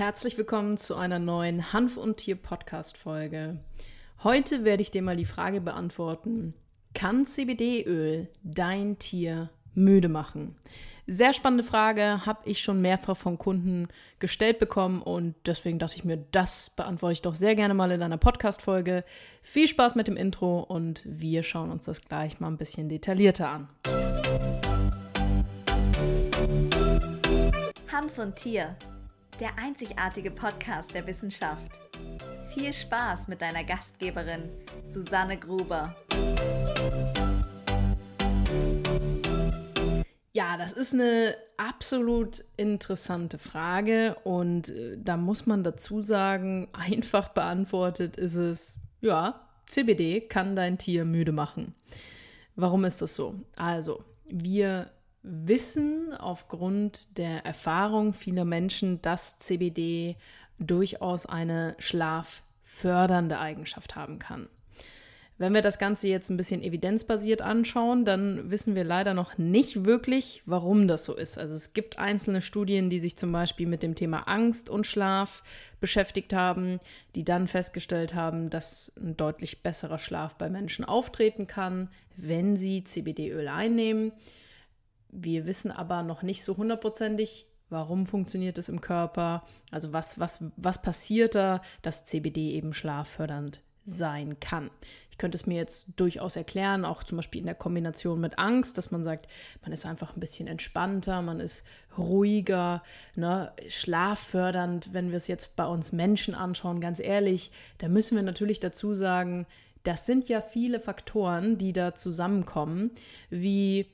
Herzlich willkommen zu einer neuen Hanf und Tier Podcast Folge. Heute werde ich dir mal die Frage beantworten: Kann CBD-Öl dein Tier müde machen? Sehr spannende Frage, habe ich schon mehrfach von Kunden gestellt bekommen und deswegen dachte ich mir, das beantworte ich doch sehr gerne mal in einer Podcast-Folge. Viel Spaß mit dem Intro und wir schauen uns das gleich mal ein bisschen detaillierter an. Hanf und Tier, der einzigartige Podcast der Wissenschaft. Viel Spaß mit deiner Gastgeberin, Susanne Gruber. Ja, das ist eine absolut interessante Frage und äh, da muss man dazu sagen, einfach beantwortet ist es, ja, CBD kann dein Tier müde machen. Warum ist das so? Also, wir wissen aufgrund der Erfahrung vieler Menschen, dass CBD durchaus eine schlaffördernde Eigenschaft haben kann. Wenn wir das Ganze jetzt ein bisschen evidenzbasiert anschauen, dann wissen wir leider noch nicht wirklich, warum das so ist. Also es gibt einzelne Studien, die sich zum Beispiel mit dem Thema Angst und Schlaf beschäftigt haben, die dann festgestellt haben, dass ein deutlich besserer Schlaf bei Menschen auftreten kann, wenn sie CBD-Öl einnehmen. Wir wissen aber noch nicht so hundertprozentig, warum funktioniert es im Körper, also was, was, was passiert da, dass CBD eben schlaffördernd sein kann. Ich könnte es mir jetzt durchaus erklären, auch zum Beispiel in der Kombination mit Angst, dass man sagt, man ist einfach ein bisschen entspannter, man ist ruhiger, ne, schlaffördernd. Wenn wir es jetzt bei uns Menschen anschauen, ganz ehrlich, da müssen wir natürlich dazu sagen, das sind ja viele Faktoren, die da zusammenkommen, wie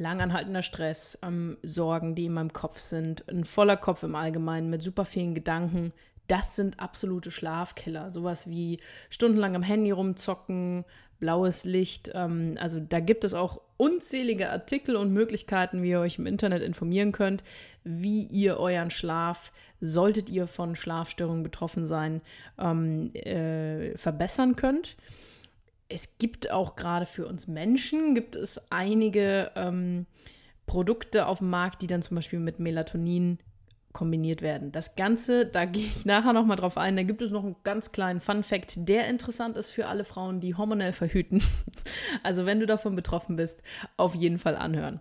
langanhaltender Stress, ähm, Sorgen, die in meinem Kopf sind, ein voller Kopf im Allgemeinen mit super vielen Gedanken, das sind absolute Schlafkiller. Sowas wie stundenlang am Handy rumzocken, blaues Licht. Ähm, also da gibt es auch unzählige Artikel und Möglichkeiten, wie ihr euch im Internet informieren könnt, wie ihr euren Schlaf, solltet ihr von Schlafstörungen betroffen sein, ähm, äh, verbessern könnt. Es gibt auch gerade für uns Menschen, gibt es einige ähm, Produkte auf dem Markt, die dann zum Beispiel mit Melatonin kombiniert werden. Das Ganze, da gehe ich nachher nochmal drauf ein, da gibt es noch einen ganz kleinen Fun-Fact, der interessant ist für alle Frauen, die hormonell verhüten. Also wenn du davon betroffen bist, auf jeden Fall anhören.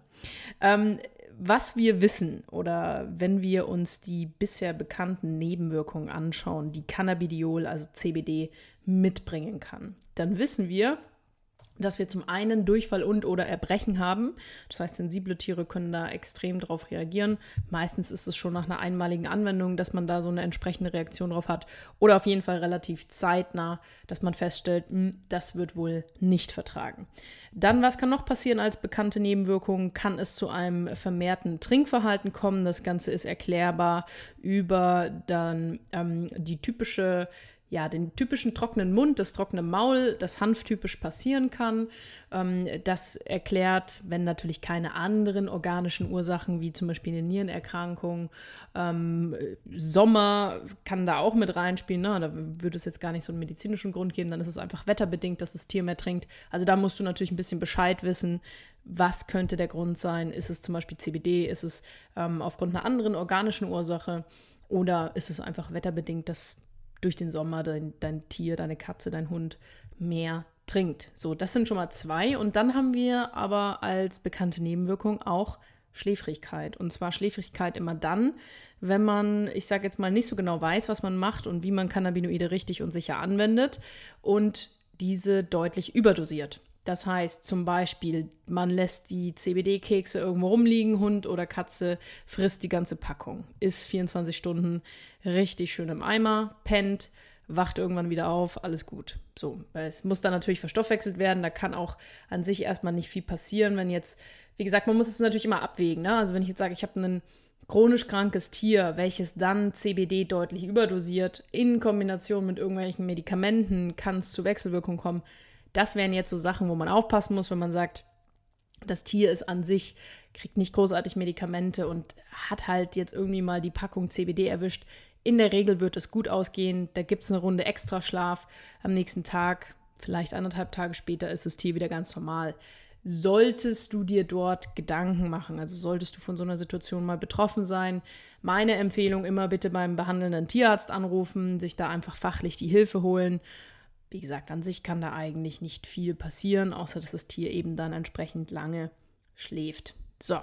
Ähm, was wir wissen oder wenn wir uns die bisher bekannten Nebenwirkungen anschauen, die Cannabidiol, also CBD, mitbringen kann, dann wissen wir, dass wir zum einen Durchfall und oder Erbrechen haben. Das heißt, sensible Tiere können da extrem drauf reagieren. Meistens ist es schon nach einer einmaligen Anwendung, dass man da so eine entsprechende Reaktion drauf hat. Oder auf jeden Fall relativ zeitnah, dass man feststellt, hm, das wird wohl nicht vertragen. Dann, was kann noch passieren als bekannte Nebenwirkung? Kann es zu einem vermehrten Trinkverhalten kommen? Das Ganze ist erklärbar über dann ähm, die typische ja, den typischen trockenen Mund, das trockene Maul, das hanftypisch passieren kann. Ähm, das erklärt, wenn natürlich keine anderen organischen Ursachen, wie zum Beispiel eine Nierenerkrankung, ähm, Sommer kann da auch mit reinspielen. Ne? Da würde es jetzt gar nicht so einen medizinischen Grund geben, dann ist es einfach wetterbedingt, dass das Tier mehr trinkt. Also da musst du natürlich ein bisschen Bescheid wissen, was könnte der Grund sein? Ist es zum Beispiel CBD? Ist es ähm, aufgrund einer anderen organischen Ursache? Oder ist es einfach wetterbedingt, dass durch den Sommer dein, dein Tier, deine Katze, dein Hund mehr trinkt. So, das sind schon mal zwei. Und dann haben wir aber als bekannte Nebenwirkung auch Schläfrigkeit. Und zwar Schläfrigkeit immer dann, wenn man, ich sage jetzt mal, nicht so genau weiß, was man macht und wie man Cannabinoide richtig und sicher anwendet und diese deutlich überdosiert. Das heißt zum Beispiel, man lässt die CBD-Kekse irgendwo rumliegen, Hund oder Katze frisst die ganze Packung, ist 24 Stunden richtig schön im Eimer, pennt, wacht irgendwann wieder auf, alles gut. So, es muss dann natürlich verstoffwechselt werden, da kann auch an sich erstmal nicht viel passieren, wenn jetzt, wie gesagt, man muss es natürlich immer abwägen. Ne? Also wenn ich jetzt sage, ich habe ein chronisch krankes Tier, welches dann CBD deutlich überdosiert, in Kombination mit irgendwelchen Medikamenten, kann es zu Wechselwirkungen kommen das wären jetzt so Sachen, wo man aufpassen muss, wenn man sagt, das Tier ist an sich, kriegt nicht großartig Medikamente und hat halt jetzt irgendwie mal die Packung CBD erwischt. In der Regel wird es gut ausgehen. Da gibt es eine Runde Extraschlaf. Am nächsten Tag, vielleicht anderthalb Tage später, ist das Tier wieder ganz normal. solltest du dir dort Gedanken machen. Also solltest du von so einer Situation mal betroffen sein. Meine Empfehlung immer bitte beim behandelnden Tierarzt anrufen, sich da einfach fachlich die Hilfe holen. Wie gesagt, an sich kann da eigentlich nicht viel passieren, außer dass das Tier eben dann entsprechend lange schläft. So,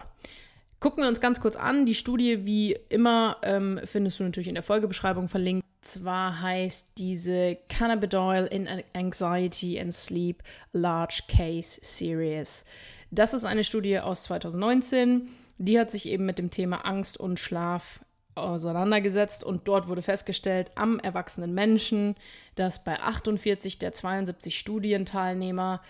gucken wir uns ganz kurz an. Die Studie, wie immer, ähm, findest du natürlich in der Folgebeschreibung verlinkt. Zwar heißt diese Cannabidiol in Anxiety and Sleep Large Case Series. Das ist eine Studie aus 2019. Die hat sich eben mit dem Thema Angst und Schlaf auseinandergesetzt und dort wurde festgestellt am erwachsenen Menschen, dass bei 48 der 72 Studienteilnehmer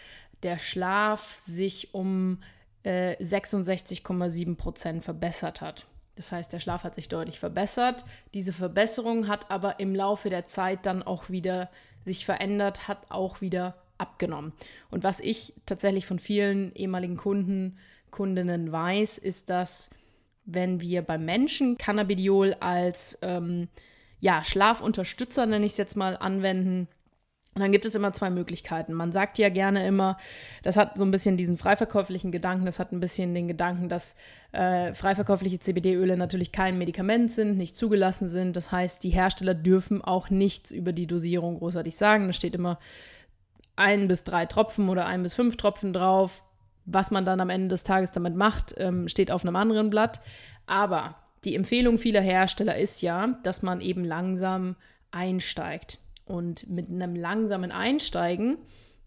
der Schlaf sich um äh, 66,7 Prozent verbessert hat. Das heißt, der Schlaf hat sich deutlich verbessert. Diese Verbesserung hat aber im Laufe der Zeit dann auch wieder sich verändert, hat auch wieder abgenommen. Und was ich tatsächlich von vielen ehemaligen Kunden, Kundinnen weiß, ist, dass wenn wir beim Menschen Cannabidiol als ähm, ja, Schlafunterstützer, nenne ich es jetzt mal, anwenden, dann gibt es immer zwei Möglichkeiten. Man sagt ja gerne immer, das hat so ein bisschen diesen freiverkäuflichen Gedanken, das hat ein bisschen den Gedanken, dass äh, freiverkäufliche CBD-Öle natürlich kein Medikament sind, nicht zugelassen sind. Das heißt, die Hersteller dürfen auch nichts über die Dosierung großartig sagen. Da steht immer ein bis drei Tropfen oder ein bis fünf Tropfen drauf. Was man dann am Ende des Tages damit macht, ähm, steht auf einem anderen Blatt. Aber die Empfehlung vieler Hersteller ist ja, dass man eben langsam einsteigt. Und mit einem langsamen Einsteigen,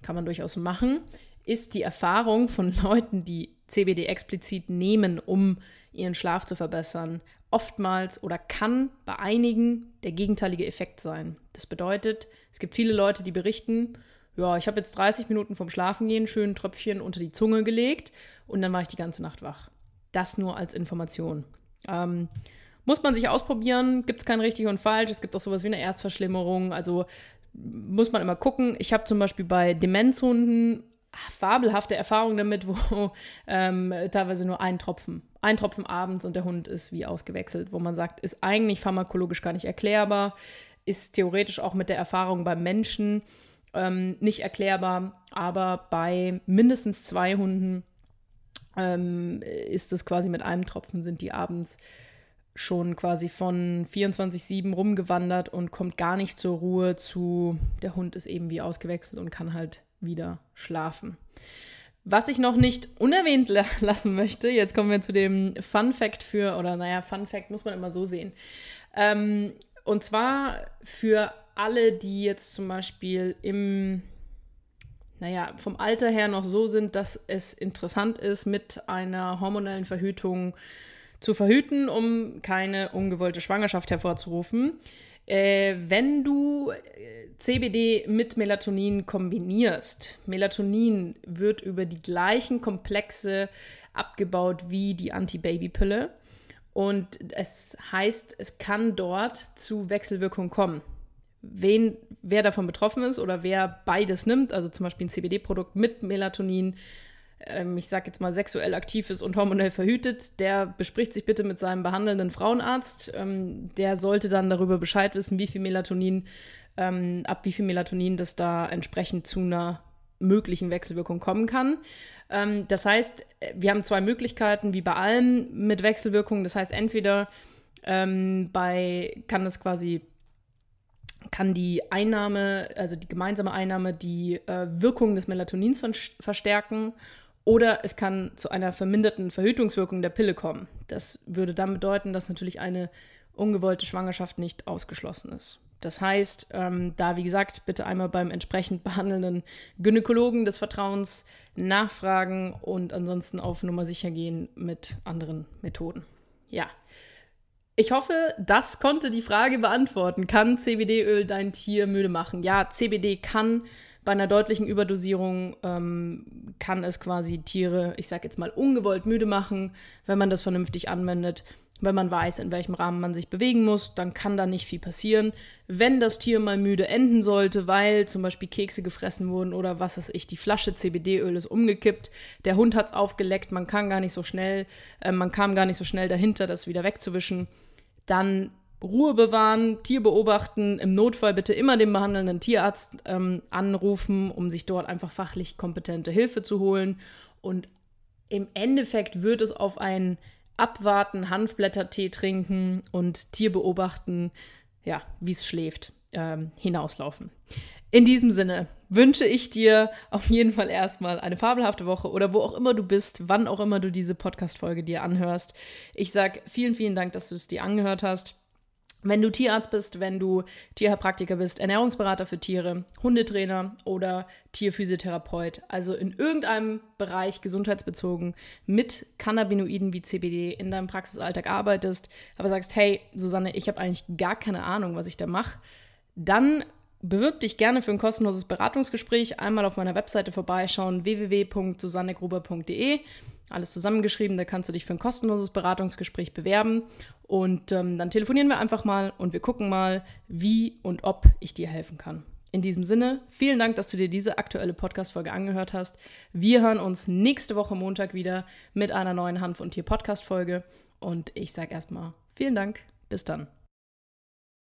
kann man durchaus machen, ist die Erfahrung von Leuten, die CBD explizit nehmen, um ihren Schlaf zu verbessern, oftmals oder kann bei einigen der gegenteilige Effekt sein. Das bedeutet, es gibt viele Leute, die berichten, ja, ich habe jetzt 30 Minuten vom Schlafengehen schön Tröpfchen unter die Zunge gelegt und dann war ich die ganze Nacht wach. Das nur als Information. Ähm, muss man sich ausprobieren, gibt es kein richtig und falsch. Es gibt auch sowas wie eine Erstverschlimmerung. Also muss man immer gucken. Ich habe zum Beispiel bei Demenzhunden fabelhafte Erfahrungen damit, wo ähm, teilweise nur ein Tropfen, ein Tropfen abends und der Hund ist wie ausgewechselt, wo man sagt, ist eigentlich pharmakologisch gar nicht erklärbar, ist theoretisch auch mit der Erfahrung beim Menschen ähm, nicht erklärbar, aber bei mindestens zwei Hunden ähm, ist es quasi mit einem Tropfen, sind die abends schon quasi von 24-7 rumgewandert und kommt gar nicht zur Ruhe zu, der Hund ist eben wie ausgewechselt und kann halt wieder schlafen. Was ich noch nicht unerwähnt lassen möchte, jetzt kommen wir zu dem Fun Fact für, oder naja, Fun Fact muss man immer so sehen. Ähm, und zwar für alle, die jetzt zum Beispiel im, naja, vom Alter her noch so sind, dass es interessant ist, mit einer hormonellen Verhütung zu verhüten, um keine ungewollte Schwangerschaft hervorzurufen. Äh, wenn du äh, CBD mit Melatonin kombinierst, Melatonin wird über die gleichen Komplexe abgebaut wie die Anti-Baby-Pille. Und es heißt, es kann dort zu Wechselwirkungen kommen. Wen, wer davon betroffen ist oder wer beides nimmt, also zum Beispiel ein CBD-Produkt mit Melatonin, ähm, ich sage jetzt mal, sexuell aktiv ist und hormonell verhütet, der bespricht sich bitte mit seinem behandelnden Frauenarzt. Ähm, der sollte dann darüber Bescheid wissen, wie viel Melatonin, ähm, ab wie viel Melatonin das da entsprechend zu einer möglichen Wechselwirkung kommen kann. Ähm, das heißt, wir haben zwei Möglichkeiten, wie bei allem mit Wechselwirkungen. Das heißt, entweder ähm, bei kann das quasi kann die Einnahme, also die gemeinsame Einnahme, die äh, Wirkung des Melatonins verstärken oder es kann zu einer verminderten Verhütungswirkung der Pille kommen. Das würde dann bedeuten, dass natürlich eine ungewollte Schwangerschaft nicht ausgeschlossen ist. Das heißt, ähm, da wie gesagt, bitte einmal beim entsprechend behandelnden Gynäkologen des Vertrauens nachfragen und ansonsten auf Nummer sicher gehen mit anderen Methoden. Ja. Ich hoffe, das konnte die Frage beantworten. Kann CBD-Öl dein Tier müde machen? Ja, CBD kann bei einer deutlichen Überdosierung ähm, kann es quasi Tiere, ich sag jetzt mal, ungewollt müde machen, wenn man das vernünftig anwendet. Wenn man weiß, in welchem Rahmen man sich bewegen muss, dann kann da nicht viel passieren. Wenn das Tier mal müde enden sollte, weil zum Beispiel Kekse gefressen wurden oder was weiß ich, die Flasche CBD-Öl ist umgekippt, der Hund hat es aufgeleckt, man kann gar nicht so schnell, äh, man kam gar nicht so schnell dahinter, das wieder wegzuwischen, dann Ruhe bewahren, Tier beobachten, im Notfall bitte immer den behandelnden Tierarzt ähm, anrufen, um sich dort einfach fachlich kompetente Hilfe zu holen. Und im Endeffekt wird es auf ein Abwarten, Hanfblättertee trinken und Tier beobachten, ja, wie es schläft, ähm, hinauslaufen. In diesem Sinne wünsche ich dir auf jeden Fall erstmal eine fabelhafte Woche oder wo auch immer du bist, wann auch immer du diese Podcast-Folge dir anhörst. Ich sage vielen, vielen Dank, dass du es dir angehört hast. Wenn du Tierarzt bist, wenn du Tierheilpraktiker bist, Ernährungsberater für Tiere, Hundetrainer oder Tierphysiotherapeut, also in irgendeinem Bereich gesundheitsbezogen mit Cannabinoiden wie CBD in deinem Praxisalltag arbeitest, aber sagst, hey, Susanne, ich habe eigentlich gar keine Ahnung, was ich da mache, dann bewirb dich gerne für ein kostenloses Beratungsgespräch. Einmal auf meiner Webseite vorbeischauen, www.susannegruber.de. Alles zusammengeschrieben, da kannst du dich für ein kostenloses Beratungsgespräch bewerben. Und ähm, dann telefonieren wir einfach mal und wir gucken mal, wie und ob ich dir helfen kann. In diesem Sinne, vielen Dank, dass du dir diese aktuelle Podcast-Folge angehört hast. Wir hören uns nächste Woche Montag wieder mit einer neuen Hanf- und Tier-Podcast-Folge. Und ich sage erstmal vielen Dank. Bis dann.